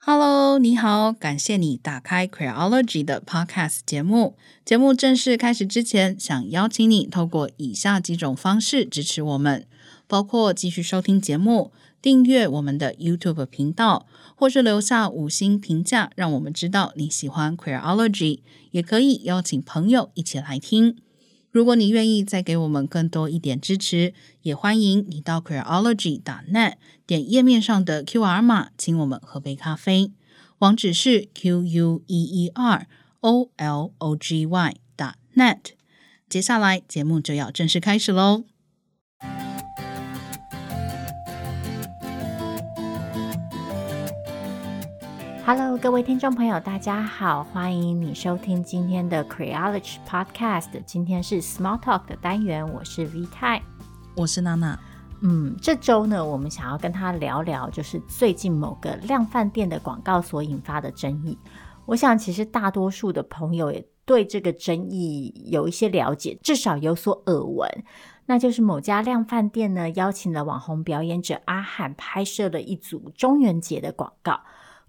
Hello，你好，感谢你打开 Queerology 的 Podcast 节目。节目正式开始之前，想邀请你透过以下几种方式支持我们，包括继续收听节目、订阅我们的 YouTube 频道，或是留下五星评价，让我们知道你喜欢 Queerology。也可以邀请朋友一起来听。如果你愿意再给我们更多一点支持，也欢迎你到 Queology.net 点页面上的 QR 码，请我们喝杯咖啡。网址是 Q U E E R O L O G Y .net。接下来节目就要正式开始喽。Hello，各位听众朋友，大家好，欢迎你收听今天的 Queerology Podcast。今天是 Small Talk 的单元，我是 V 泰，我是娜娜。嗯，这周呢，我们想要跟他聊聊，就是最近某个量饭店的广告所引发的争议。我想，其实大多数的朋友也对这个争议有一些了解，至少有所耳闻。那就是某家量饭店呢，邀请了网红表演者阿翰拍摄了一组中元节的广告。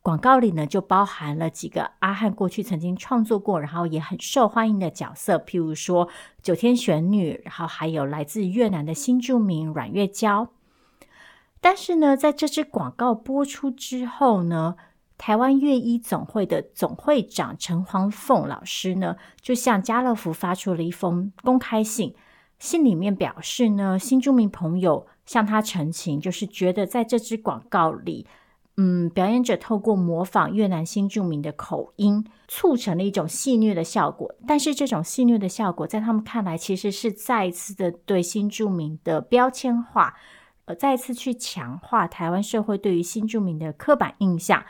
广告里呢，就包含了几个阿汉过去曾经创作过，然后也很受欢迎的角色，譬如说九天玄女，然后还有来自越南的新住民阮月娇。但是呢，在这支广告播出之后呢，台湾乐医总会的总会长陈黄凤老师呢，就向家乐福发出了一封公开信，信里面表示呢，新住民朋友向他陈情，就是觉得在这支广告里。嗯，表演者透过模仿越南新住民的口音，促成了一种戏谑的效果。但是，这种戏谑的效果在他们看来，其实是再一次的对新住民的标签化，呃，再一次去强化台湾社会对于新住民的刻板印象。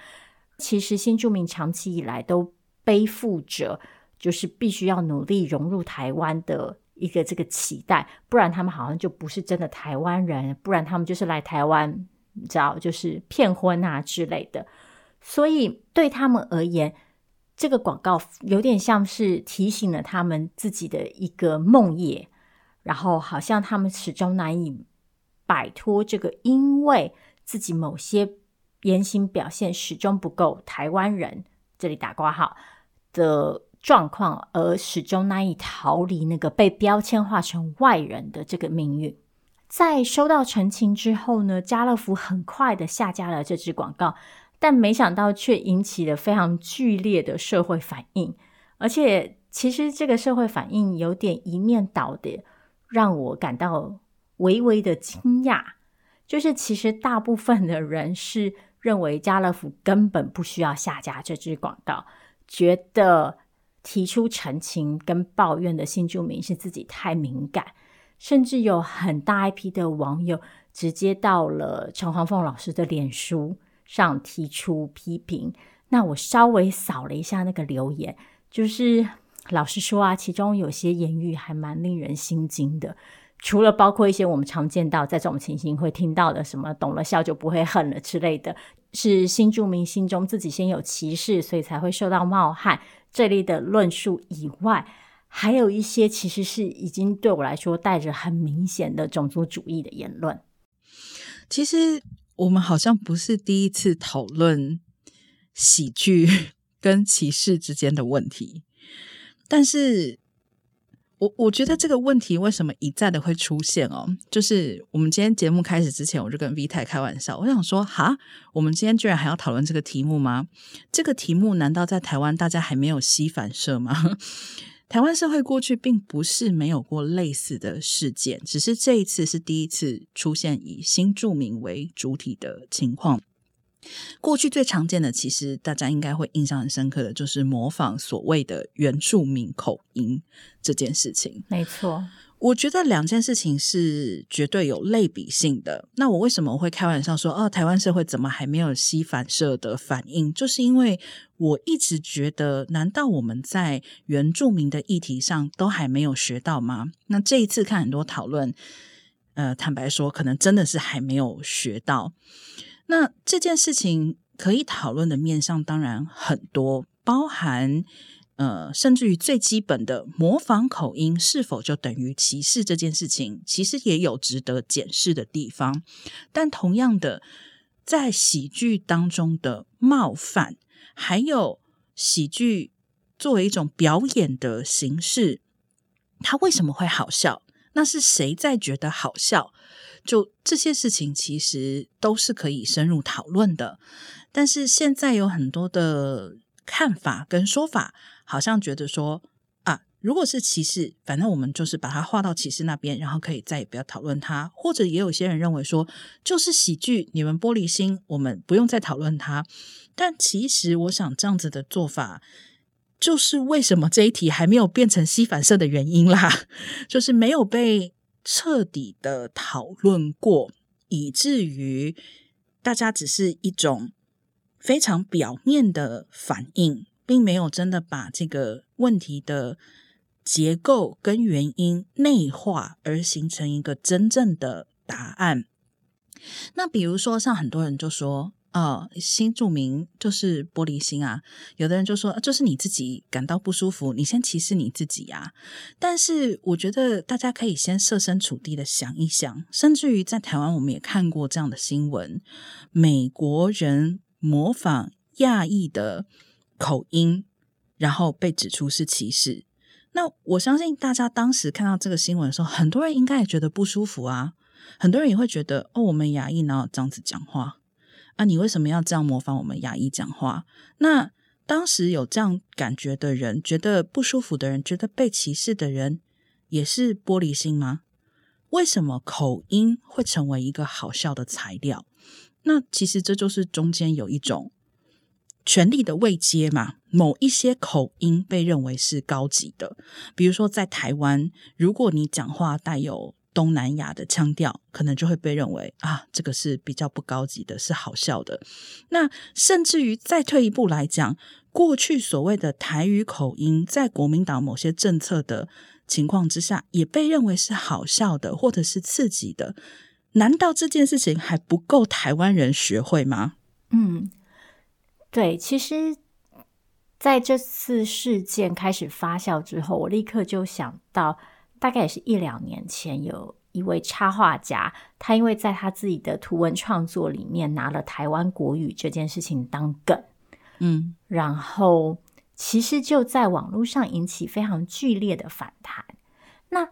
其实，新住民长期以来都背负着，就是必须要努力融入台湾的一个这个期待，不然他们好像就不是真的台湾人，不然他们就是来台湾。你知道，就是骗婚啊之类的，所以对他们而言，这个广告有点像是提醒了他们自己的一个梦魇，然后好像他们始终难以摆脱这个，因为自己某些言行表现始终不够台湾人，这里打括号的状况，而始终难以逃离那个被标签化成外人的这个命运。在收到陈情之后呢，家乐福很快的下架了这支广告，但没想到却引起了非常剧烈的社会反应，而且其实这个社会反应有点一面倒的，让我感到微微的惊讶。就是其实大部分的人是认为家乐福根本不需要下架这支广告，觉得提出陈情跟抱怨的新住民是自己太敏感。甚至有很大一批的网友直接到了陈黄凤老师的脸书上提出批评。那我稍微扫了一下那个留言，就是老实说啊，其中有些言语还蛮令人心惊的。除了包括一些我们常见到在这种情形会听到的什么“懂了笑就不会恨了”之类的，是新住民心中自己先有歧视，所以才会受到冒犯这类的论述以外。还有一些其实是已经对我来说带着很明显的种族主义的言论。其实我们好像不是第一次讨论喜剧 跟歧视之间的问题，但是我我觉得这个问题为什么一再的会出现哦？就是我们今天节目开始之前，我就跟 V 太开玩笑，我想说哈，我们今天居然还要讨论这个题目吗？这个题目难道在台湾大家还没有吸反射吗？台湾社会过去并不是没有过类似的事件，只是这一次是第一次出现以新住民为主体的情况。过去最常见的，其实大家应该会印象很深刻的就是模仿所谓的原住民口音这件事情。没错。我觉得两件事情是绝对有类比性的。那我为什么我会开玩笑说，哦，台湾社会怎么还没有膝反射的反应？就是因为我一直觉得，难道我们在原住民的议题上都还没有学到吗？那这一次看很多讨论，呃，坦白说，可能真的是还没有学到。那这件事情可以讨论的面向当然很多，包含。呃，甚至于最基本的模仿口音是否就等于歧视这件事情，其实也有值得检视的地方。但同样的，在喜剧当中的冒犯，还有喜剧作为一种表演的形式，它为什么会好笑？那是谁在觉得好笑？就这些事情，其实都是可以深入讨论的。但是现在有很多的看法跟说法，好像觉得说啊，如果是歧视，反正我们就是把它划到歧视那边，然后可以再也不要讨论它。或者也有些人认为说，就是喜剧，你们玻璃心，我们不用再讨论它。但其实，我想这样子的做法，就是为什么这一题还没有变成稀反射的原因啦，就是没有被彻底的讨论过，以至于大家只是一种。非常表面的反应，并没有真的把这个问题的结构跟原因内化，而形成一个真正的答案。那比如说，像很多人就说：“啊，新住民就是玻璃心啊。”有的人就说：“就是你自己感到不舒服，你先歧视你自己呀。”但是，我觉得大家可以先设身处地的想一想，甚至于在台湾，我们也看过这样的新闻：美国人。模仿亚裔的口音，然后被指出是歧视。那我相信大家当时看到这个新闻的时候，很多人应该也觉得不舒服啊。很多人也会觉得，哦，我们亚裔哪有这样子讲话啊？你为什么要这样模仿我们亚裔讲话？那当时有这样感觉的人，觉得不舒服的人，觉得被歧视的人，也是玻璃心吗？为什么口音会成为一个好笑的材料？那其实这就是中间有一种权力的位阶嘛，某一些口音被认为是高级的，比如说在台湾，如果你讲话带有东南亚的腔调，可能就会被认为啊，这个是比较不高级的，是好笑的。那甚至于再退一步来讲，过去所谓的台语口音，在国民党某些政策的情况之下，也被认为是好笑的，或者是刺激的。难道这件事情还不够台湾人学会吗？嗯，对，其实在这次事件开始发酵之后，我立刻就想到，大概也是一两年前，有一位插画家，他因为在他自己的图文创作里面拿了台湾国语这件事情当梗，嗯，然后其实就在网络上引起非常剧烈的反弹。那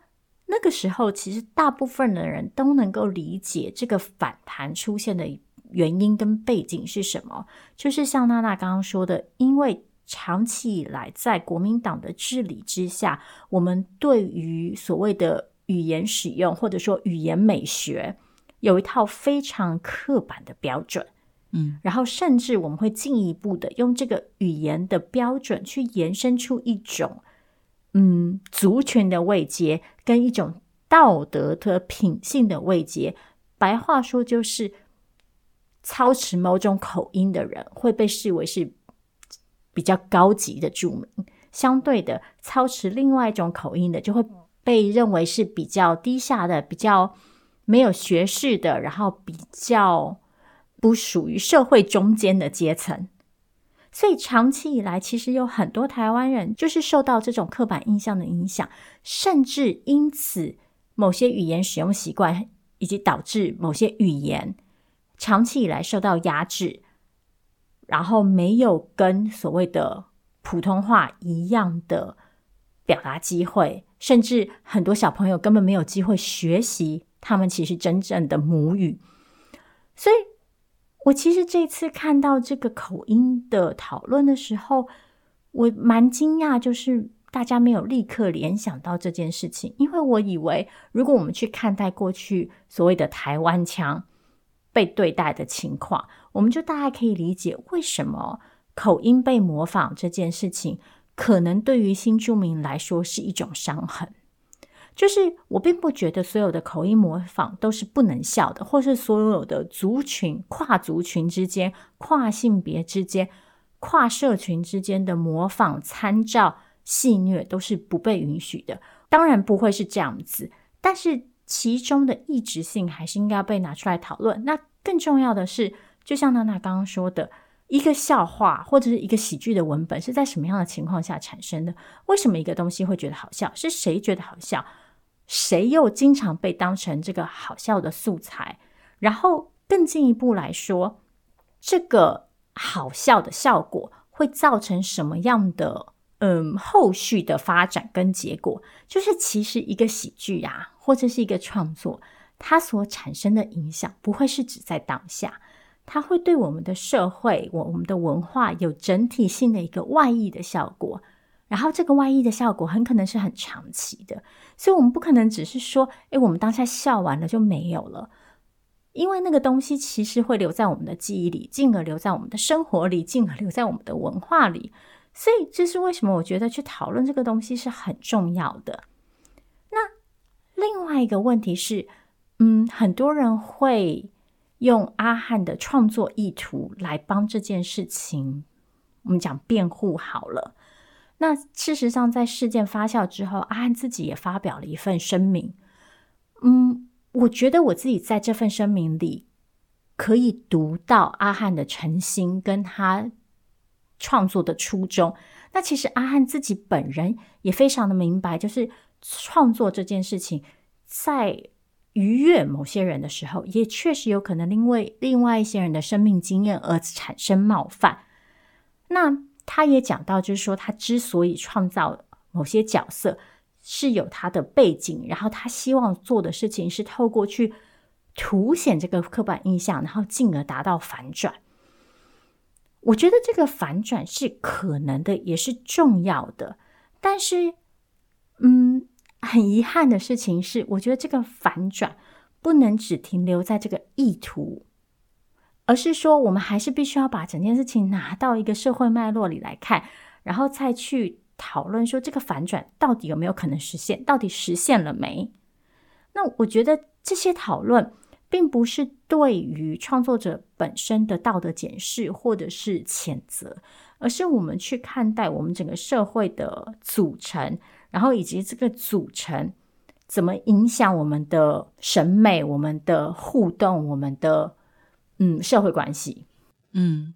那个时候，其实大部分的人都能够理解这个反弹出现的原因跟背景是什么，就是像娜娜刚刚说的，因为长期以来在国民党的治理之下，我们对于所谓的语言使用或者说语言美学有一套非常刻板的标准，嗯，然后甚至我们会进一步的用这个语言的标准去延伸出一种。嗯，族群的位阶跟一种道德和品性的位阶，白话说就是操持某种口音的人会被视为是比较高级的住民，相对的，操持另外一种口音的就会被认为是比较低下的、比较没有学识的，然后比较不属于社会中间的阶层。所以长期以来，其实有很多台湾人就是受到这种刻板印象的影响，甚至因此某些语言使用习惯，以及导致某些语言长期以来受到压制，然后没有跟所谓的普通话一样的表达机会，甚至很多小朋友根本没有机会学习他们其实真正的母语，所以。我其实这次看到这个口音的讨论的时候，我蛮惊讶，就是大家没有立刻联想到这件事情，因为我以为如果我们去看待过去所谓的台湾腔被对待的情况，我们就大概可以理解为什么口音被模仿这件事情，可能对于新住民来说是一种伤痕。就是我并不觉得所有的口音模仿都是不能笑的，或是所有的族群、跨族群之间、跨性别之间、跨社群之间的模仿、参照、戏谑都是不被允许的。当然不会是这样子，但是其中的异质性还是应该要被拿出来讨论。那更重要的是，就像娜娜刚刚说的，一个笑话或者是一个喜剧的文本是在什么样的情况下产生的？为什么一个东西会觉得好笑？是谁觉得好笑？谁又经常被当成这个好笑的素材？然后更进一步来说，这个好笑的效果会造成什么样的嗯后续的发展跟结果？就是其实一个喜剧啊，或者是一个创作，它所产生的影响不会是只在当下，它会对我们的社会、我我们的文化有整体性的一个外溢的效果。然后这个外溢的效果很可能是很长期的，所以我们不可能只是说，诶，我们当下笑完了就没有了，因为那个东西其实会留在我们的记忆里，进而留在我们的生活里，进而留在我们的文化里。所以这是为什么我觉得去讨论这个东西是很重要的。那另外一个问题是，嗯，很多人会用阿汉的创作意图来帮这件事情，我们讲辩护好了。那事实上，在事件发酵之后，阿翰自己也发表了一份声明。嗯，我觉得我自己在这份声明里可以读到阿翰的诚心跟他创作的初衷。那其实阿翰自己本人也非常的明白，就是创作这件事情，在愉悦某些人的时候，也确实有可能因为另外一些人的生命经验而产生冒犯。那他也讲到，就是说他之所以创造某些角色，是有他的背景，然后他希望做的事情是透过去凸显这个刻板印象，然后进而达到反转。我觉得这个反转是可能的，也是重要的。但是，嗯，很遗憾的事情是，我觉得这个反转不能只停留在这个意图。而是说，我们还是必须要把整件事情拿到一个社会脉络里来看，然后再去讨论说这个反转到底有没有可能实现，到底实现了没？那我觉得这些讨论并不是对于创作者本身的道德检视或者是谴责，而是我们去看待我们整个社会的组成，然后以及这个组成怎么影响我们的审美、我们的互动、我们的。嗯，社会关系。嗯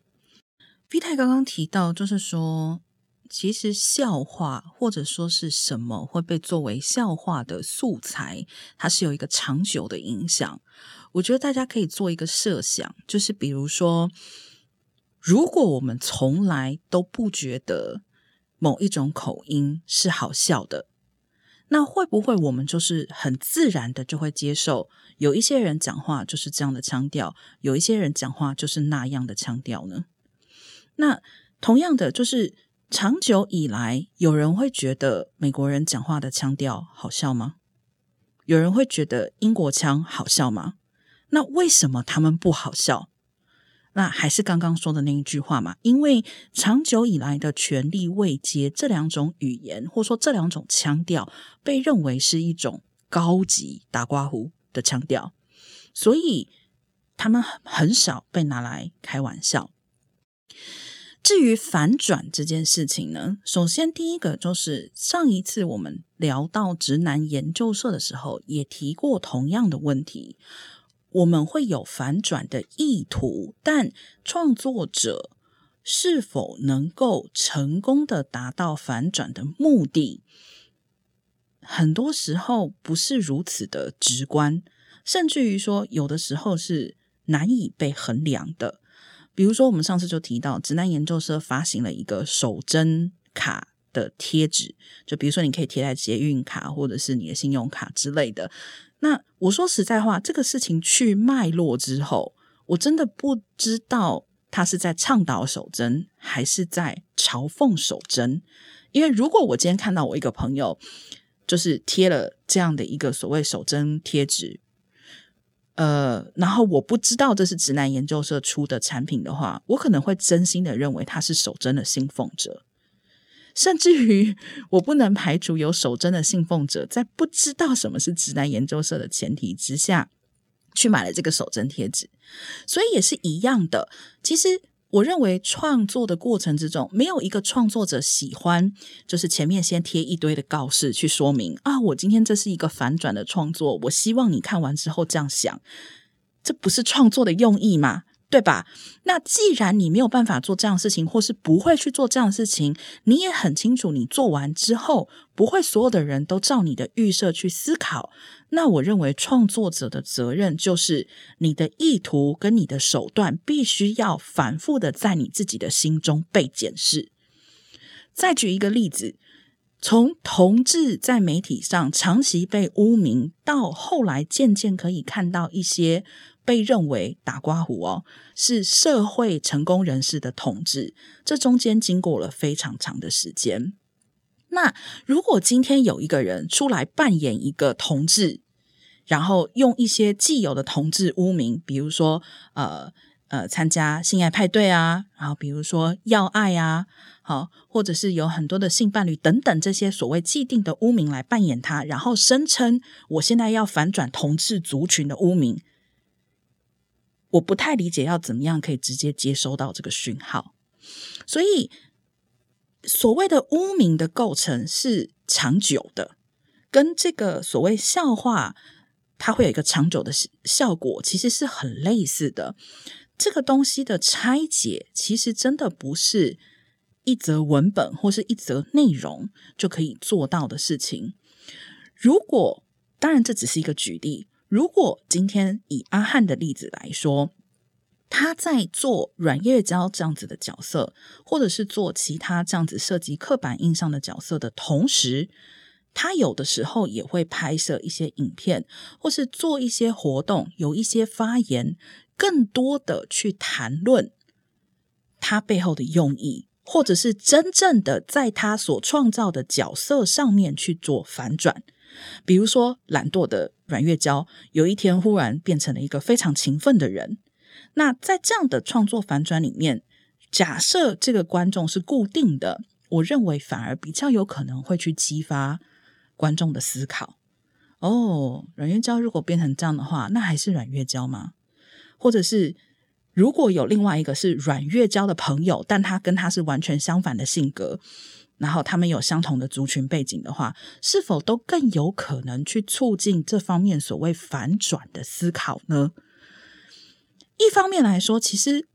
，V 太刚刚提到，就是说，其实笑话或者说是什么会被作为笑话的素材，它是有一个长久的影响。我觉得大家可以做一个设想，就是比如说，如果我们从来都不觉得某一种口音是好笑的。那会不会我们就是很自然的就会接受，有一些人讲话就是这样的腔调，有一些人讲话就是那样的腔调呢？那同样的，就是长久以来，有人会觉得美国人讲话的腔调好笑吗？有人会觉得英国腔好笑吗？那为什么他们不好笑？那还是刚刚说的那一句话嘛，因为长久以来的权力位阶，这两种语言或者说这两种腔调被认为是一种高级打刮胡的腔调，所以他们很少被拿来开玩笑。至于反转这件事情呢，首先第一个就是上一次我们聊到直男研究社的时候，也提过同样的问题。我们会有反转的意图，但创作者是否能够成功的达到反转的目的，很多时候不是如此的直观，甚至于说有的时候是难以被衡量的。比如说，我们上次就提到，直男研究社发行了一个手真卡的贴纸，就比如说你可以贴在捷运卡或者是你的信用卡之类的。那我说实在话，这个事情去脉络之后，我真的不知道他是在倡导手真，还是在嘲讽手真。因为如果我今天看到我一个朋友就是贴了这样的一个所谓手真贴纸，呃，然后我不知道这是直男研究社出的产品的话，我可能会真心的认为他是手真的信奉者。甚至于，我不能排除有手真的信奉者，在不知道什么是直男研究社的前提之下，去买了这个手真贴纸。所以也是一样的。其实，我认为创作的过程之中，没有一个创作者喜欢，就是前面先贴一堆的告示去说明啊，我今天这是一个反转的创作，我希望你看完之后这样想，这不是创作的用意吗？对吧？那既然你没有办法做这样的事情，或是不会去做这样的事情，你也很清楚，你做完之后，不会所有的人都照你的预设去思考。那我认为创作者的责任就是，你的意图跟你的手段必须要反复的在你自己的心中被检视。再举一个例子。从同志在媒体上长期被污名，到后来渐渐可以看到一些被认为打刮胡哦，是社会成功人士的同志，这中间经过了非常长的时间。那如果今天有一个人出来扮演一个同志，然后用一些既有的同志污名，比如说呃。呃，参加性爱派对啊，然后比如说要爱啊，好，或者是有很多的性伴侣等等这些所谓既定的污名来扮演他，然后声称我现在要反转同志族群的污名，我不太理解要怎么样可以直接接收到这个讯号，所以所谓的污名的构成是长久的，跟这个所谓笑话它会有一个长久的效果，其实是很类似的。这个东西的拆解，其实真的不是一则文本或是一则内容就可以做到的事情。如果，当然这只是一个举例。如果今天以阿翰的例子来说，他在做阮月娇这样子的角色，或者是做其他这样子涉及刻板印象的角色的同时，他有的时候也会拍摄一些影片，或是做一些活动，有一些发言。更多的去谈论他背后的用意，或者是真正的在他所创造的角色上面去做反转。比如说，懒惰的阮月娇有一天忽然变成了一个非常勤奋的人。那在这样的创作反转里面，假设这个观众是固定的，我认为反而比较有可能会去激发观众的思考。哦，阮月娇如果变成这样的话，那还是阮月娇吗？或者是如果有另外一个是阮月娇的朋友，但他跟他是完全相反的性格，然后他们有相同的族群背景的话，是否都更有可能去促进这方面所谓反转的思考呢？一方面来说，其实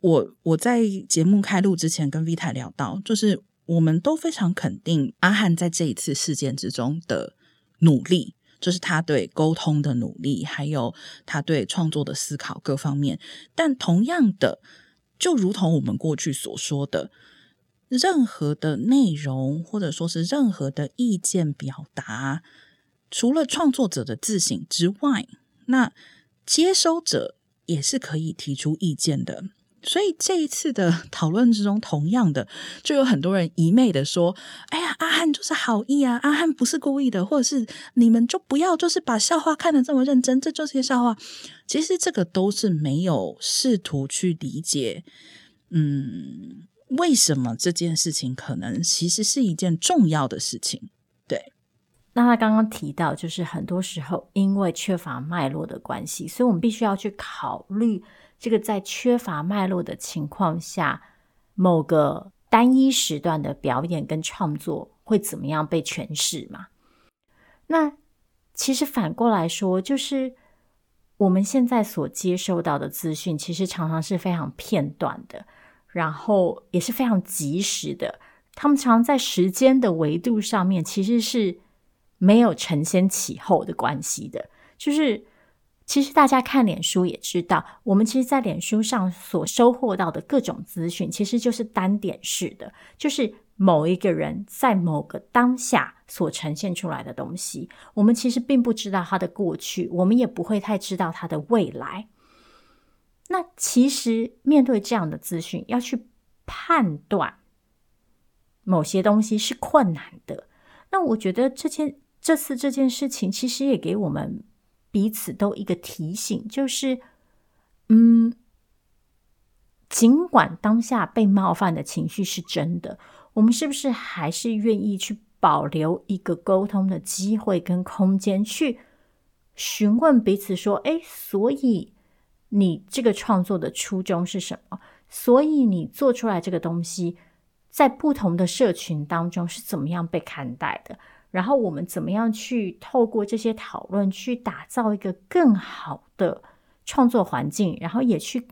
我我在节目开录之前跟 Vita 聊到，就是我们都非常肯定阿汉在这一次事件之中的努力。就是他对沟通的努力，还有他对创作的思考各方面。但同样的，就如同我们过去所说的，任何的内容或者说是任何的意见表达，除了创作者的自省之外，那接收者也是可以提出意见的。所以这一次的 讨论之中，同样的就有很多人一昧的说：“哎呀，阿汉就是好意啊，阿汉不是故意的，或者是你们就不要就是把笑话看得这么认真，这就是笑话。”其实这个都是没有试图去理解，嗯，为什么这件事情可能其实是一件重要的事情。对，那他刚刚提到，就是很多时候因为缺乏脉络的关系，所以我们必须要去考虑。这个在缺乏脉络的情况下，某个单一时段的表演跟创作会怎么样被诠释嘛？那其实反过来说，就是我们现在所接收到的资讯，其实常常是非常片段的，然后也是非常及时的。他们常在时间的维度上面，其实是没有承先启后的关系的，就是。其实大家看脸书也知道，我们其实，在脸书上所收获到的各种资讯，其实就是单点式的，就是某一个人在某个当下所呈现出来的东西。我们其实并不知道他的过去，我们也不会太知道他的未来。那其实面对这样的资讯，要去判断某些东西是困难的。那我觉得这件这次这件事情，其实也给我们。彼此都一个提醒，就是，嗯，尽管当下被冒犯的情绪是真的，我们是不是还是愿意去保留一个沟通的机会跟空间，去询问彼此说：“哎，所以你这个创作的初衷是什么？所以你做出来这个东西，在不同的社群当中是怎么样被看待的？”然后我们怎么样去透过这些讨论，去打造一个更好的创作环境，然后也去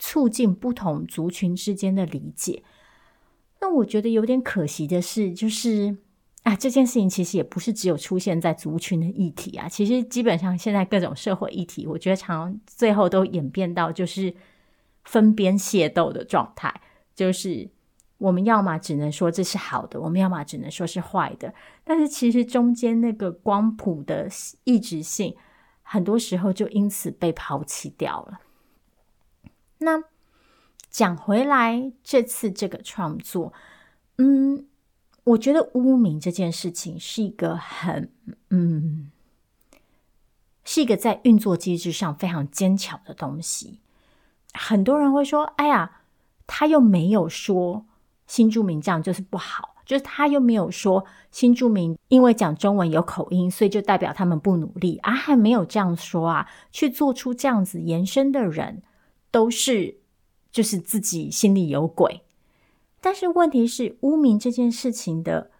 促进不同族群之间的理解。那我觉得有点可惜的是，就是啊，这件事情其实也不是只有出现在族群的议题啊，其实基本上现在各种社会议题，我觉得常常最后都演变到就是分边械斗的状态，就是我们要么只能说这是好的，我们要么只能说是坏的，但是其实中间那个光谱的异质性，很多时候就因此被抛弃掉了。那。讲回来，这次这个创作，嗯，我觉得污名这件事情是一个很，嗯，是一个在运作机制上非常坚强的东西。很多人会说：“哎呀，他又没有说新住民这样就是不好，就是他又没有说新住民因为讲中文有口音，所以就代表他们不努力啊，还没有这样说啊。去做出这样子延伸的人，都是。”就是自己心里有鬼，但是问题是，污名这件事情的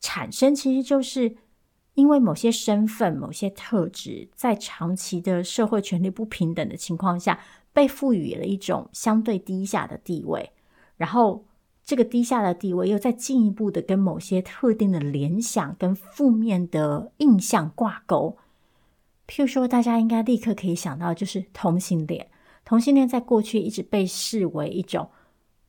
产生，其实就是因为某些身份、某些特质，在长期的社会权力不平等的情况下，被赋予了一种相对低下的地位，然后这个低下的地位又再进一步的跟某些特定的联想跟负面的印象挂钩。譬如说，大家应该立刻可以想到，就是同性恋。同性恋在过去一直被视为一种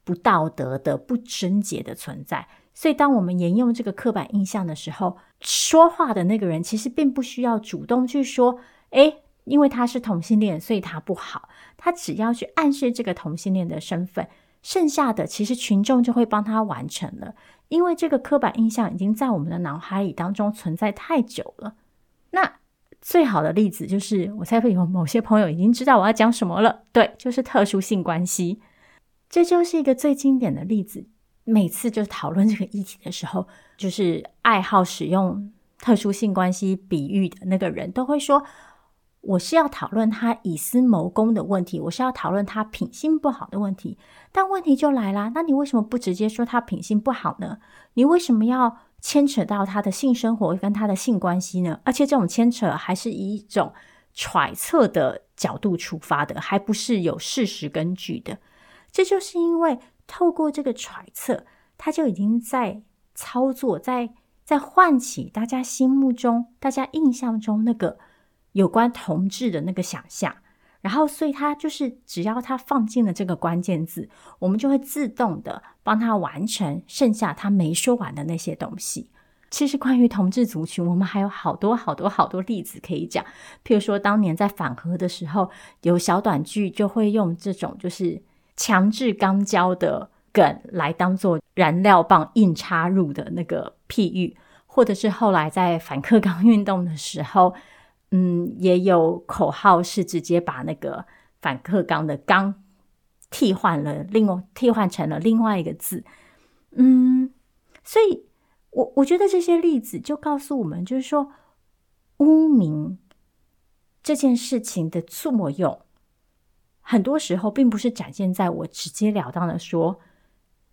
不道德的、不贞洁的存在，所以当我们沿用这个刻板印象的时候，说话的那个人其实并不需要主动去说：“诶，因为他是同性恋，所以他不好。”他只要去暗示这个同性恋的身份，剩下的其实群众就会帮他完成了，因为这个刻板印象已经在我们的脑海里当中存在太久了。那。最好的例子就是，我猜会有某些朋友已经知道我要讲什么了。对，就是特殊性关系，这就是一个最经典的例子。每次就讨论这个议题的时候，就是爱好使用特殊性关系比喻的那个人都会说：“我是要讨论他以私谋公的问题，我是要讨论他品性不好的问题。”但问题就来啦，那你为什么不直接说他品性不好呢？你为什么要？牵扯到他的性生活跟他的性关系呢，而且这种牵扯还是以一种揣测的角度出发的，还不是有事实根据的。这就是因为透过这个揣测，他就已经在操作，在在唤起大家心目中、大家印象中那个有关同志的那个想象。然后，所以他就是只要他放进了这个关键字，我们就会自动的帮他完成剩下他没说完的那些东西。其实，关于同志族群，我们还有好多好多好多例子可以讲。譬如说，当年在反核的时候，有小短剧就会用这种就是强制肛交的梗来当做燃料棒硬插入的那个譬喻，或者是后来在反课纲运动的时候。嗯，也有口号是直接把那个反课纲的“纲”替换了，另外替换成了另外一个字。嗯，所以我我觉得这些例子就告诉我们，就是说污名这件事情的作用，很多时候并不是展现在我直截了当的说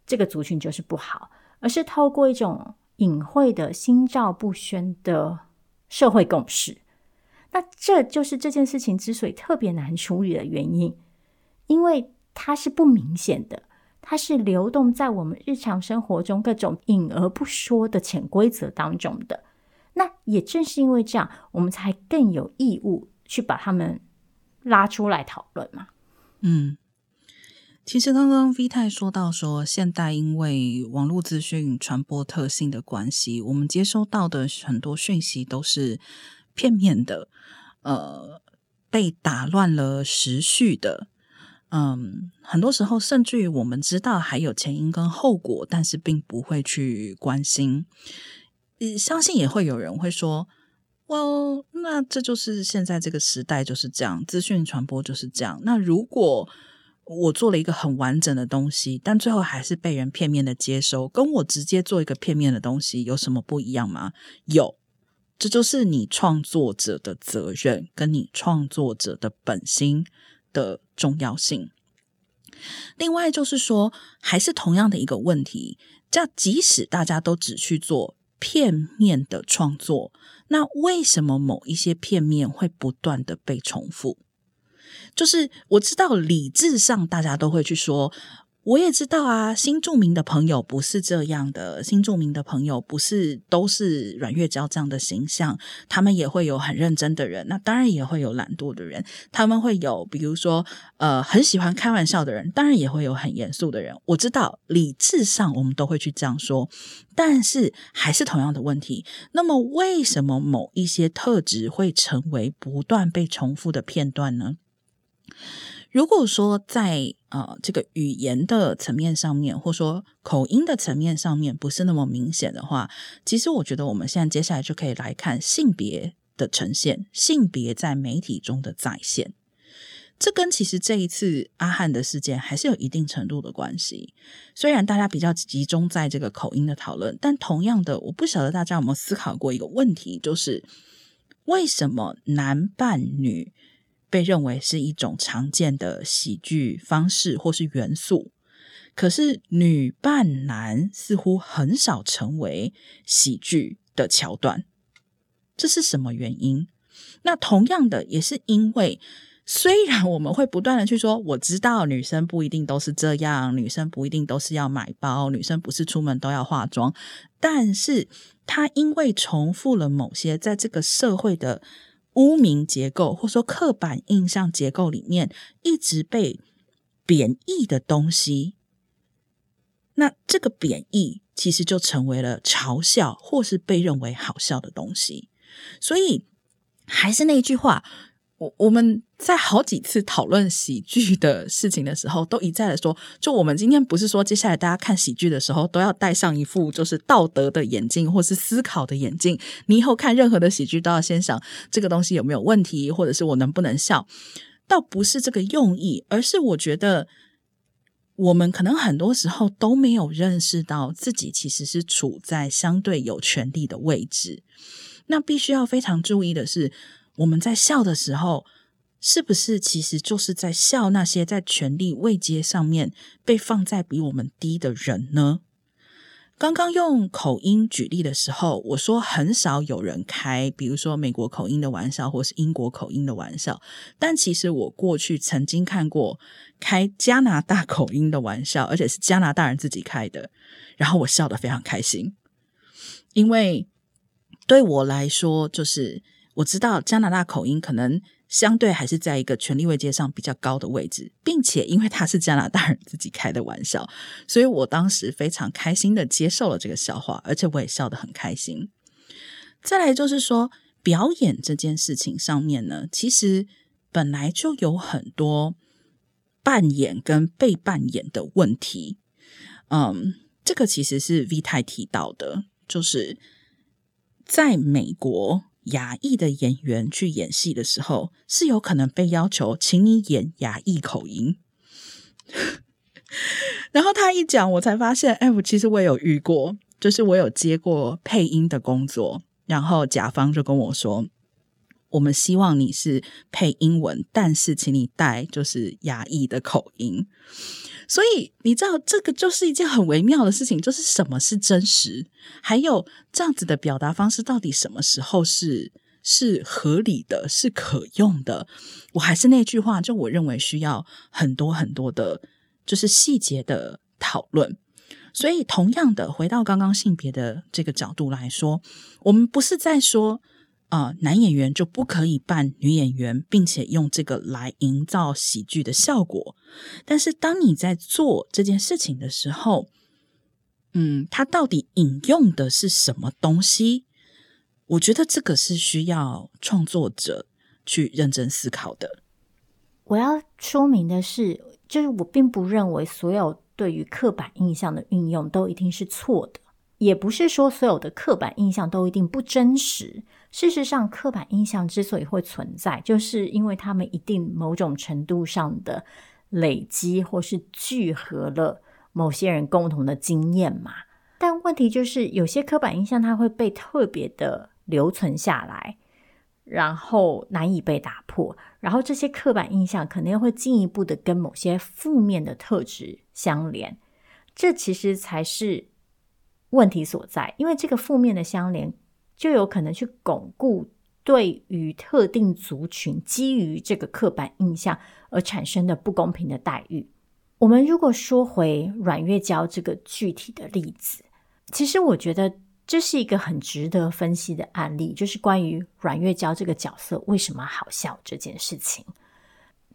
这个族群就是不好，而是透过一种隐晦的心照不宣的社会共识。那这就是这件事情之所以特别难处理的原因，因为它是不明显的，它是流动在我们日常生活中各种隐而不说的潜规则当中的。那也正是因为这样，我们才更有义务去把他们拉出来讨论嘛。嗯，其实刚刚 V 太说到说，现代因为网络资讯传播特性的关系，我们接收到的很多讯息都是片面的。呃，被打乱了时序的，嗯，很多时候甚至于我们知道还有前因跟后果，但是并不会去关心。相信也会有人会说，哦，那这就是现在这个时代就是这样，资讯传播就是这样。那如果我做了一个很完整的东西，但最后还是被人片面的接收，跟我直接做一个片面的东西有什么不一样吗？有。这就是你创作者的责任，跟你创作者的本心的重要性。另外就是说，还是同样的一个问题，叫即使大家都只去做片面的创作，那为什么某一些片面会不断的被重复？就是我知道理智上大家都会去说。我也知道啊，新著名的朋友不是这样的，新著名的朋友不是都是阮月娇这样的形象，他们也会有很认真的人，那当然也会有懒惰的人，他们会有比如说呃很喜欢开玩笑的人，当然也会有很严肃的人。我知道理智上我们都会去这样说，但是还是同样的问题。那么为什么某一些特质会成为不断被重复的片段呢？如果说在呃这个语言的层面上面，或说口音的层面上面不是那么明显的话，其实我觉得我们现在接下来就可以来看性别的呈现，性别在媒体中的再现。这跟其实这一次阿汉的事件还是有一定程度的关系。虽然大家比较集中在这个口音的讨论，但同样的，我不晓得大家有没有思考过一个问题，就是为什么男扮女？被认为是一种常见的喜剧方式或是元素，可是女扮男似乎很少成为喜剧的桥段，这是什么原因？那同样的也是因为，虽然我们会不断的去说，我知道女生不一定都是这样，女生不一定都是要买包，女生不是出门都要化妆，但是她因为重复了某些在这个社会的。污名结构，或说刻板印象结构里面一直被贬义的东西，那这个贬义其实就成为了嘲笑或是被认为好笑的东西。所以还是那句话。我我们在好几次讨论喜剧的事情的时候，都一再的说，就我们今天不是说接下来大家看喜剧的时候都要戴上一副就是道德的眼镜或是思考的眼镜，你以后看任何的喜剧都要先想这个东西有没有问题，或者是我能不能笑，倒不是这个用意，而是我觉得我们可能很多时候都没有认识到自己其实是处在相对有权力的位置，那必须要非常注意的是。我们在笑的时候，是不是其实就是在笑那些在权力位阶上面被放在比我们低的人呢？刚刚用口音举例的时候，我说很少有人开，比如说美国口音的玩笑，或是英国口音的玩笑。但其实我过去曾经看过开加拿大口音的玩笑，而且是加拿大人自己开的，然后我笑得非常开心，因为对我来说就是。我知道加拿大口音可能相对还是在一个权力位阶上比较高的位置，并且因为他是加拿大人自己开的玩笑，所以我当时非常开心的接受了这个笑话，而且我也笑得很开心。再来就是说，表演这件事情上面呢，其实本来就有很多扮演跟被扮演的问题。嗯，这个其实是 V 太提到的，就是在美国。牙裔的演员去演戏的时候，是有可能被要求请你演牙裔口音。然后他一讲，我才发现，哎，我其实我也有遇过，就是我有接过配音的工作，然后甲方就跟我说，我们希望你是配英文，但是请你带就是牙裔的口音。所以你知道，这个就是一件很微妙的事情，就是什么是真实，还有这样子的表达方式到底什么时候是是合理的，是可用的。我还是那句话，就我认为需要很多很多的，就是细节的讨论。所以同样的，回到刚刚性别的这个角度来说，我们不是在说。啊、男演员就不可以扮女演员，并且用这个来营造喜剧的效果。但是，当你在做这件事情的时候，嗯，他到底引用的是什么东西？我觉得这个是需要创作者去认真思考的。我要说明的是，就是我并不认为所有对于刻板印象的运用都一定是错的，也不是说所有的刻板印象都一定不真实。事实上，刻板印象之所以会存在，就是因为他们一定某种程度上的累积或是聚合了某些人共同的经验嘛。但问题就是，有些刻板印象它会被特别的留存下来，然后难以被打破。然后这些刻板印象可能又会进一步的跟某些负面的特质相连，这其实才是问题所在。因为这个负面的相连。就有可能去巩固对于特定族群基于这个刻板印象而产生的不公平的待遇。我们如果说回阮月娇这个具体的例子，其实我觉得这是一个很值得分析的案例，就是关于阮月娇这个角色为什么好笑这件事情。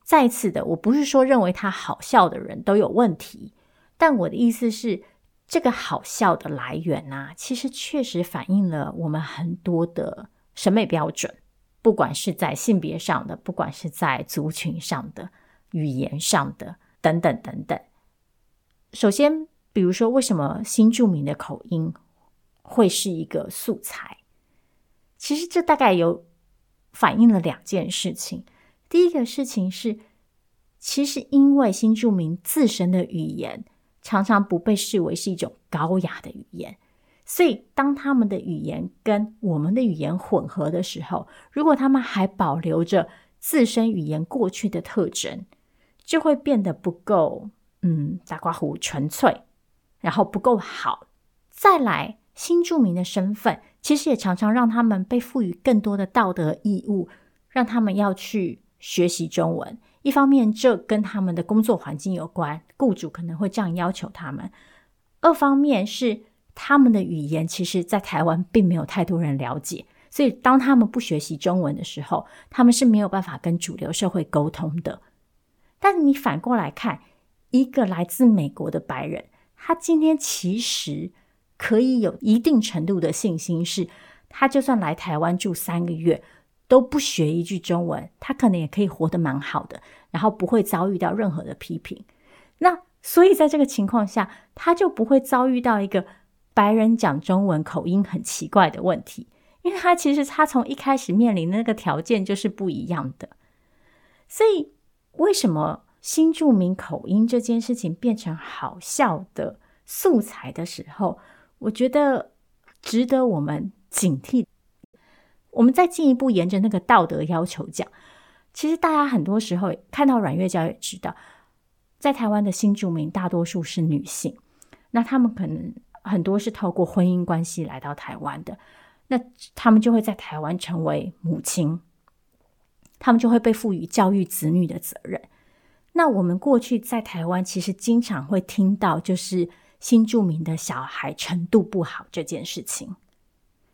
再次的，我不是说认为他好笑的人都有问题，但我的意思是，这个好笑的来源啊，其实确实反映了我们很多的审美标准，不管是在性别上的，不管是在族群上的、语言上的等等等等。首先，比如说，为什么新住民的口音会是一个素材？其实这大概有反映了两件事情。第一个事情是，其实因为新住民自身的语言常常不被视为是一种高雅的语言，所以当他们的语言跟我们的语言混合的时候，如果他们还保留着自身语言过去的特征，就会变得不够，嗯，打括弧纯粹，然后不够好。再来，新住民的身份其实也常常让他们被赋予更多的道德义务，让他们要去。学习中文，一方面这跟他们的工作环境有关，雇主可能会这样要求他们；二方面是他们的语言，其实在台湾并没有太多人了解，所以当他们不学习中文的时候，他们是没有办法跟主流社会沟通的。但你反过来看，一个来自美国的白人，他今天其实可以有一定程度的信心，是他就算来台湾住三个月。都不学一句中文，他可能也可以活得蛮好的，然后不会遭遇到任何的批评。那所以在这个情况下，他就不会遭遇到一个白人讲中文口音很奇怪的问题，因为他其实他从一开始面临的那个条件就是不一样的。所以为什么新著名口音这件事情变成好笑的素材的时候，我觉得值得我们警惕。我们再进一步沿着那个道德要求讲，其实大家很多时候看到阮月娇也知道，在台湾的新住民大多数是女性，那他们可能很多是透过婚姻关系来到台湾的，那他们就会在台湾成为母亲，他们就会被赋予教育子女的责任。那我们过去在台湾其实经常会听到，就是新住民的小孩程度不好这件事情。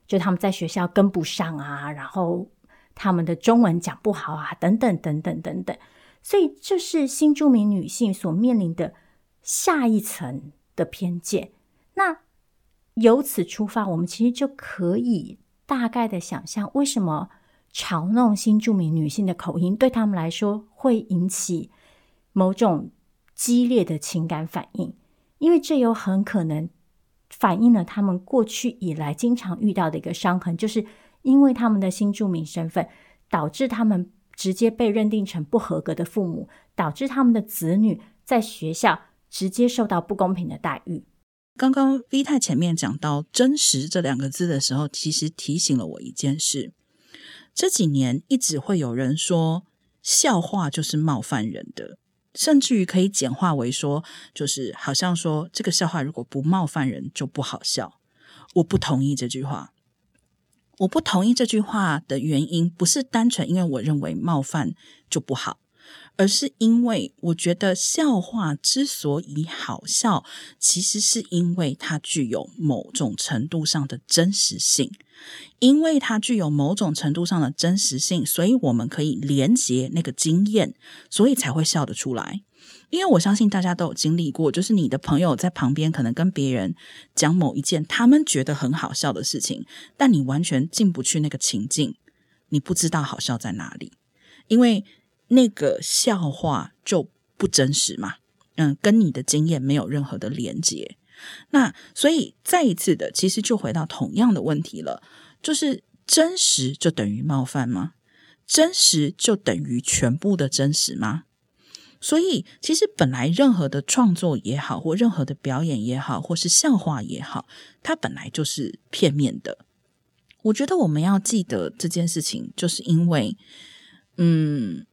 就他们在学校跟不上啊，然后他们的中文讲不好啊，等等等等等等，所以这是新住民女性所面临的下一层的偏见。那由此出发，我们其实就可以大概的想象，为什么嘲弄新住民女性的口音对他们来说会引起某种激烈的情感反应，因为这有很可能。反映了他们过去以来经常遇到的一个伤痕，就是因为他们的新住民身份，导致他们直接被认定成不合格的父母，导致他们的子女在学校直接受到不公平的待遇。刚刚 V 太前面讲到“真实”这两个字的时候，其实提醒了我一件事：这几年一直会有人说笑话就是冒犯人的。甚至于可以简化为说，就是好像说这个笑话如果不冒犯人就不好笑。我不同意这句话。我不同意这句话的原因，不是单纯因为我认为冒犯就不好。而是因为我觉得笑话之所以好笑，其实是因为它具有某种程度上的真实性。因为它具有某种程度上的真实性，所以我们可以连接那个经验，所以才会笑得出来。因为我相信大家都有经历过，就是你的朋友在旁边可能跟别人讲某一件他们觉得很好笑的事情，但你完全进不去那个情境，你不知道好笑在哪里，因为。那个笑话就不真实嘛，嗯，跟你的经验没有任何的连接。那所以再一次的，其实就回到同样的问题了，就是真实就等于冒犯吗？真实就等于全部的真实吗？所以其实本来任何的创作也好，或任何的表演也好，或是笑话也好，它本来就是片面的。我觉得我们要记得这件事情，就是因为，嗯。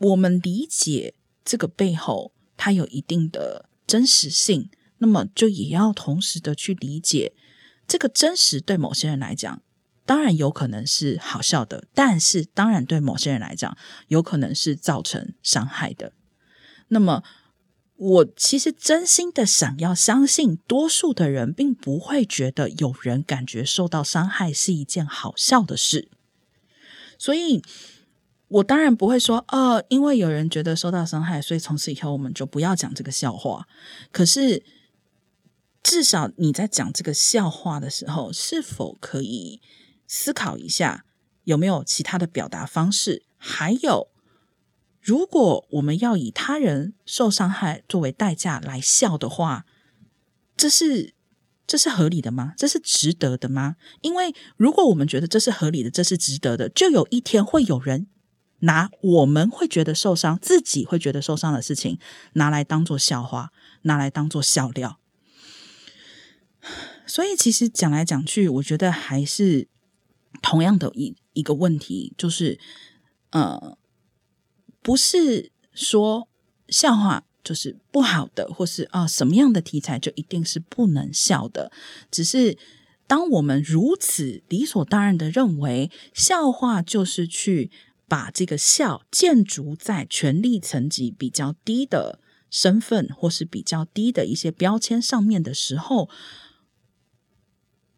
我们理解这个背后，它有一定的真实性，那么就也要同时的去理解这个真实对某些人来讲当然有可能是好笑的，但是当然对某些人来讲，有可能是造成伤害的。那么，我其实真心的想要相信，多数的人并不会觉得有人感觉受到伤害是一件好笑的事。所以，我当然不会说，哦，因为有人觉得受到伤害，所以从此以后我们就不要讲这个笑话。可是，至少你在讲这个笑话的时候，是否可以思考一下，有没有其他的表达方式？还有，如果我们要以他人受伤害作为代价来笑的话，这是这是合理的吗？这是值得的吗？因为如果我们觉得这是合理的，这是值得的，就有一天会有人拿我们会觉得受伤、自己会觉得受伤的事情拿来当做笑话，拿来当做笑料。所以，其实讲来讲去，我觉得还是。同样的一一个问题，就是，呃，不是说笑话就是不好的，或是啊、什么样的题材就一定是不能笑的。只是当我们如此理所当然的认为笑话就是去把这个笑建筑在权力层级比较低的身份，或是比较低的一些标签上面的时候。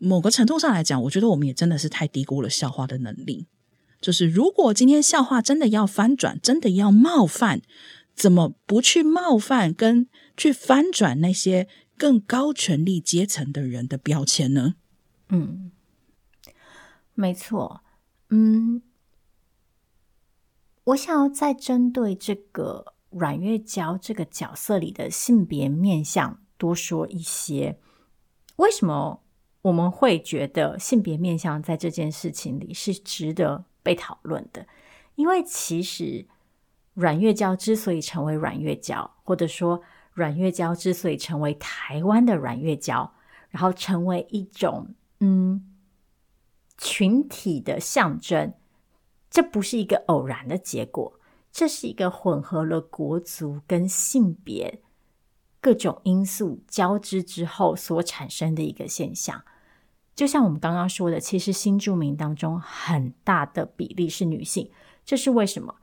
某个程度上来讲，我觉得我们也真的是太低估了笑话的能力。就是如果今天笑话真的要翻转，真的要冒犯，怎么不去冒犯跟去翻转那些更高权力阶层的人的标签呢？嗯，没错。嗯，我想要再针对这个阮月娇这个角色里的性别面向多说一些。为什么？我们会觉得性别面向在这件事情里是值得被讨论的，因为其实阮月娇之所以成为阮月娇，或者说阮月娇之所以成为台湾的阮月娇，然后成为一种嗯群体的象征，这不是一个偶然的结果，这是一个混合了国族跟性别各种因素交织之后所产生的一个现象。就像我们刚刚说的，其实新住民当中很大的比例是女性，这是为什么？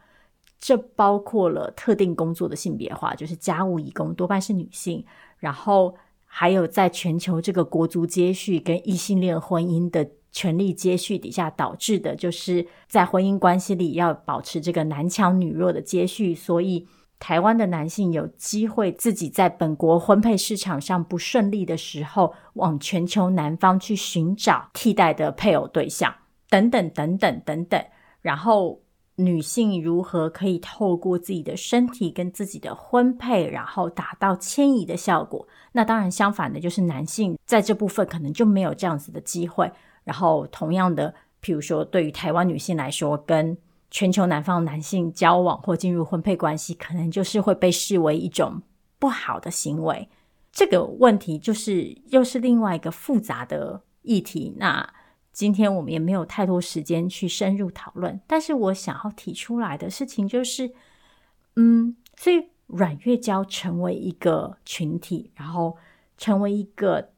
这包括了特定工作的性别化，就是家务移工多半是女性，然后还有在全球这个国族接续跟异性恋婚姻的权力接续底下导致的，就是在婚姻关系里要保持这个男强女弱的接续，所以。台湾的男性有机会自己在本国婚配市场上不顺利的时候，往全球南方去寻找替代的配偶对象，等等等等等等。然后女性如何可以透过自己的身体跟自己的婚配，然后达到迁移的效果？那当然相反的，就是男性在这部分可能就没有这样子的机会。然后同样的，譬如说对于台湾女性来说，跟全球南方男性交往或进入婚配关系，可能就是会被视为一种不好的行为。这个问题就是又是另外一个复杂的议题。那今天我们也没有太多时间去深入讨论。但是我想要提出来的事情就是，嗯，所以阮月娇成为一个群体，然后成为一个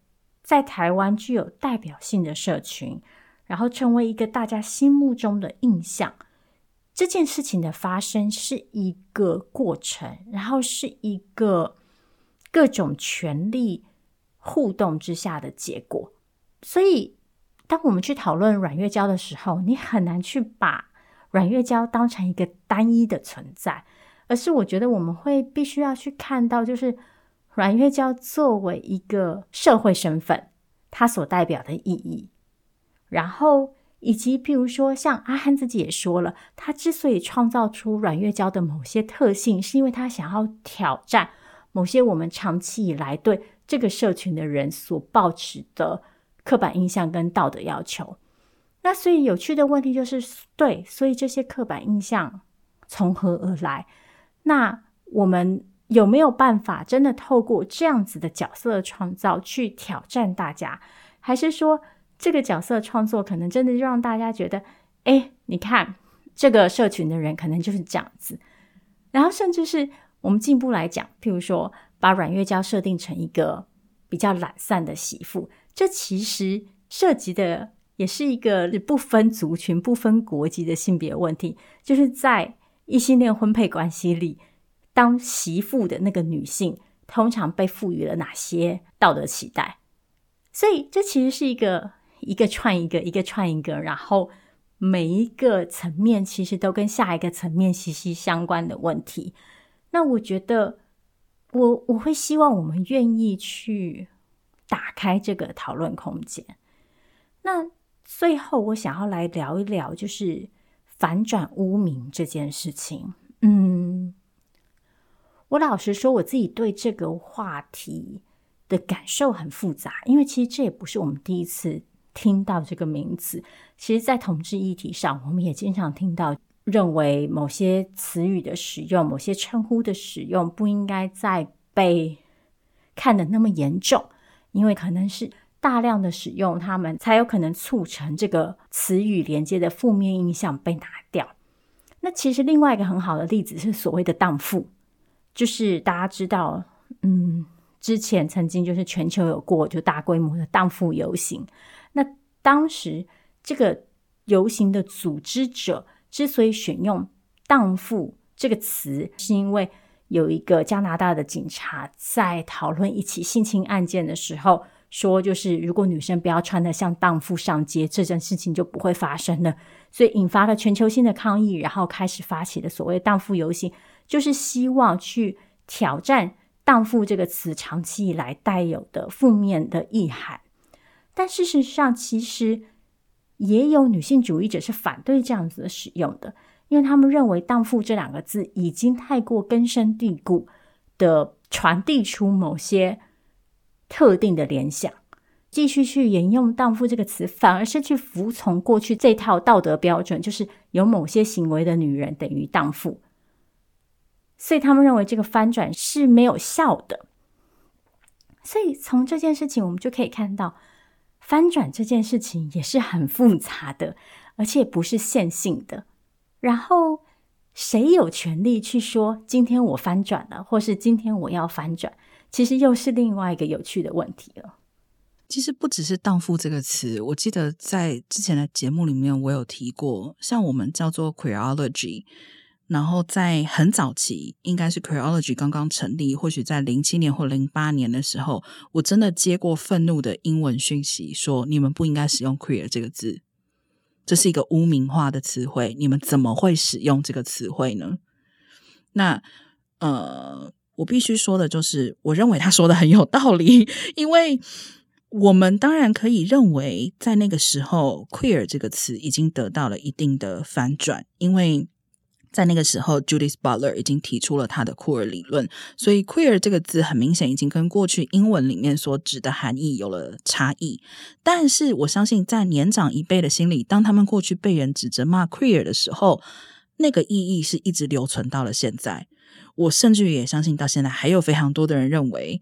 在台湾具有代表性的社群，然后成为一个大家心目中的印象。这件事情的发生是一个过程，然后是一个各种权力互动之下的结果。所以，当我们去讨论阮月娇的时候，你很难去把阮月娇当成一个单一的存在，而是我觉得我们会必须要去看到，就是阮月娇作为一个社会身份，它所代表的意义，然后。以及，譬如说，像阿汉自己也说了，他之所以创造出阮月娇的某些特性，是因为他想要挑战某些我们长期以来对这个社群的人所抱持的刻板印象跟道德要求。那所以有趣的问题就是，对，所以这些刻板印象从何而来？那我们有没有办法真的透过这样子的角色创造去挑战大家？还是说，这个角色创作可能真的就让大家觉得，哎，你看这个社群的人可能就是这样子。然后甚至是我们进一步来讲，譬如说把阮月娇设定成一个比较懒散的媳妇，这其实涉及的也是一个不分族群、不分国籍的性别问题，就是在异性恋婚配关系里，当媳妇的那个女性，通常被赋予了哪些道德期待？所以，这其实是一个一个串一个，一个串一个，然后每一个层面其实都跟下一个层面息息相关的问题。那我觉得我，我会希望我们愿意去打开这个讨论空间。那最后，我想要来聊一聊，就是反转污名这件事情。嗯，我老实说，我自己对这个话题的感受很复杂，因为其实这也不是我们第一次听到这个名字。其实，在同志议题上，我们也经常听到。认为某些词语的使用，某些称呼的使用，不应该再被看得那么严重，因为可能是大量的使用，他们才有可能促成这个词语连接的负面印象被拿掉。那其实另外一个很好的例子是所谓的荡妇，就是大家知道，嗯，之前曾经就是全球有过就大规模的荡妇游行，那当时这个游行的组织者。之所以选用“荡妇”这个词，是因为有一个加拿大的警察在讨论一起性侵案件的时候，说就是如果女生不要穿得像荡妇上街，这件事情就不会发生了，所以引发了全球性的抗议，然后开始发起的所谓“荡妇游行”，就是希望去挑战“荡妇”这个词长期以来带有的负面的意涵。但事实上，其实。也有女性主义者是反对这样子的使用的，因为他们认为“荡妇”这两个字已经太过根深蒂固的传递出某些特定的联想，继续去沿用“荡妇”这个词，反而是去服从过去这套道德标准，就是有某些行为的女人等于荡妇，所以他们认为这个翻转是没有效的。所以从这件事情，我们就可以看到。翻转这件事情也是很复杂的，而且不是线性的。然后，谁有权利去说今天我翻转了，或是今天我要翻转？其实又是另外一个有趣的问题了。其实不只是“荡妇”这个词，我记得在之前的节目里面我有提过，像我们叫做 queerology。然后在很早期，应该是 Queerology 刚刚成立，或许在零七年或零八年的时候，我真的接过愤怒的英文讯息，说你们不应该使用 queer 这个字，这是一个污名化的词汇，你们怎么会使用这个词汇呢？那呃，我必须说的就是，我认为他说的很有道理，因为我们当然可以认为，在那个时候，queer 这个词已经得到了一定的反转，因为。在那个时候，Judith Butler 已经提出了他的酷儿理论，所以 “queer” 这个字很明显已经跟过去英文里面所指的含义有了差异。但是，我相信在年长一辈的心里，当他们过去被人指责骂 “queer” 的时候，那个意义是一直留存到了现在。我甚至于也相信，到现在还有非常多的人认为，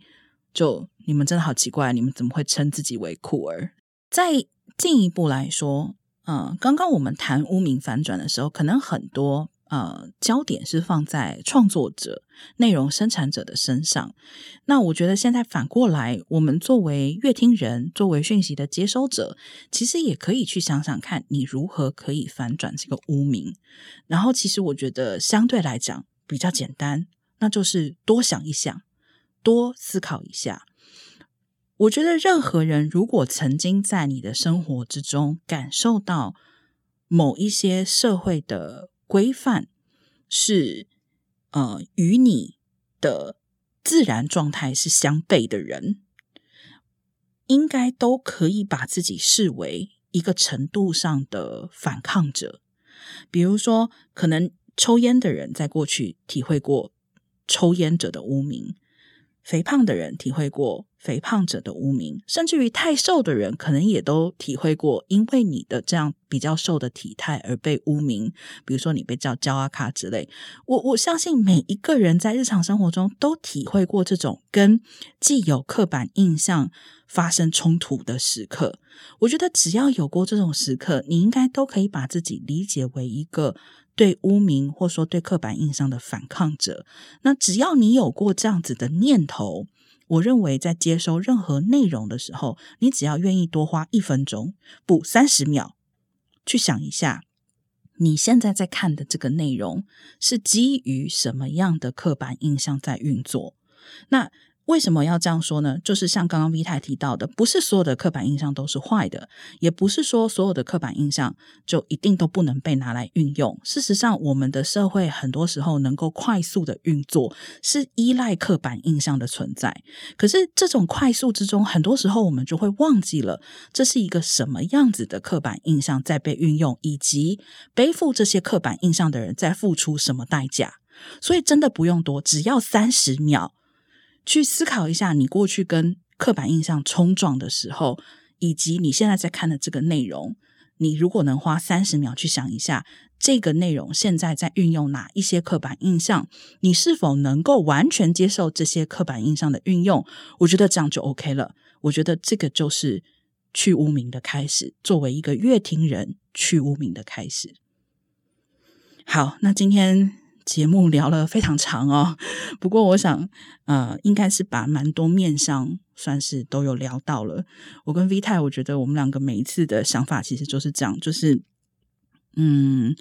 就你们真的好奇怪，你们怎么会称自己为酷儿？再进一步来说，嗯，刚刚我们谈污名反转的时候，可能很多。呃，焦点是放在创作者、内容生产者的身上。那我觉得现在反过来，我们作为阅听人、作为讯息的接收者，其实也可以去想想看，你如何可以反转这个污名。然后，其实我觉得相对来讲比较简单，那就是多想一想，多思考一下。我觉得任何人如果曾经在你的生活之中感受到某一些社会的规范是呃，与你的自然状态是相悖的人，应该都可以把自己视为一个程度上的反抗者。比如说，可能抽烟的人在过去体会过抽烟者的污名。肥胖的人体会过肥胖者的污名，甚至于太瘦的人可能也都体会过，因为你的这样比较瘦的体态而被污名。比如说你被叫“胶阿卡”之类，我我相信每一个人在日常生活中都体会过这种跟既有刻板印象发生冲突的时刻。我觉得只要有过这种时刻，你应该都可以把自己理解为一个。对污名，或说对刻板印象的反抗者，那只要你有过这样子的念头，我认为在接收任何内容的时候，你只要愿意多花一分钟，不，三十秒，去想一下，你现在在看的这个内容是基于什么样的刻板印象在运作？那。为什么要这样说呢？就是像刚刚 V 太提到的，不是所有的刻板印象都是坏的，也不是说所有的刻板印象就一定都不能被拿来运用。事实上，我们的社会很多时候能够快速的运作，是依赖刻板印象的存在。可是这种快速之中，很多时候我们就会忘记了，这是一个什么样子的刻板印象在被运用，以及背负这些刻板印象的人在付出什么代价。所以真的不用多，只要三十秒。去思考一下，你过去跟刻板印象冲撞的时候，以及你现在在看的这个内容，你如果能花三十秒去想一下，这个内容现在在运用哪一些刻板印象，你是否能够完全接受这些刻板印象的运用？我觉得这样就 OK 了。我觉得这个就是去污名的开始，作为一个乐听人去污名的开始。好，那今天。节目聊了非常长哦，不过我想，呃，应该是把蛮多面向算是都有聊到了。我跟 V 太，我觉得我们两个每一次的想法其实就是这样，就是，嗯。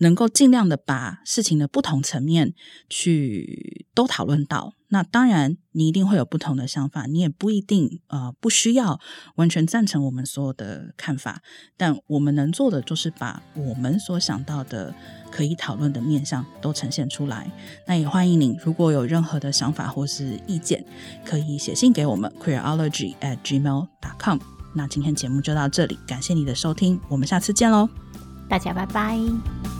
能够尽量的把事情的不同层面去都讨论到，那当然你一定会有不同的想法，你也不一定呃不需要完全赞成我们所有的看法，但我们能做的就是把我们所想到的可以讨论的面向都呈现出来。那也欢迎您如果有任何的想法或是意见，可以写信给我们 queerology at gmail dot com。那今天节目就到这里，感谢你的收听，我们下次见喽，大家拜拜。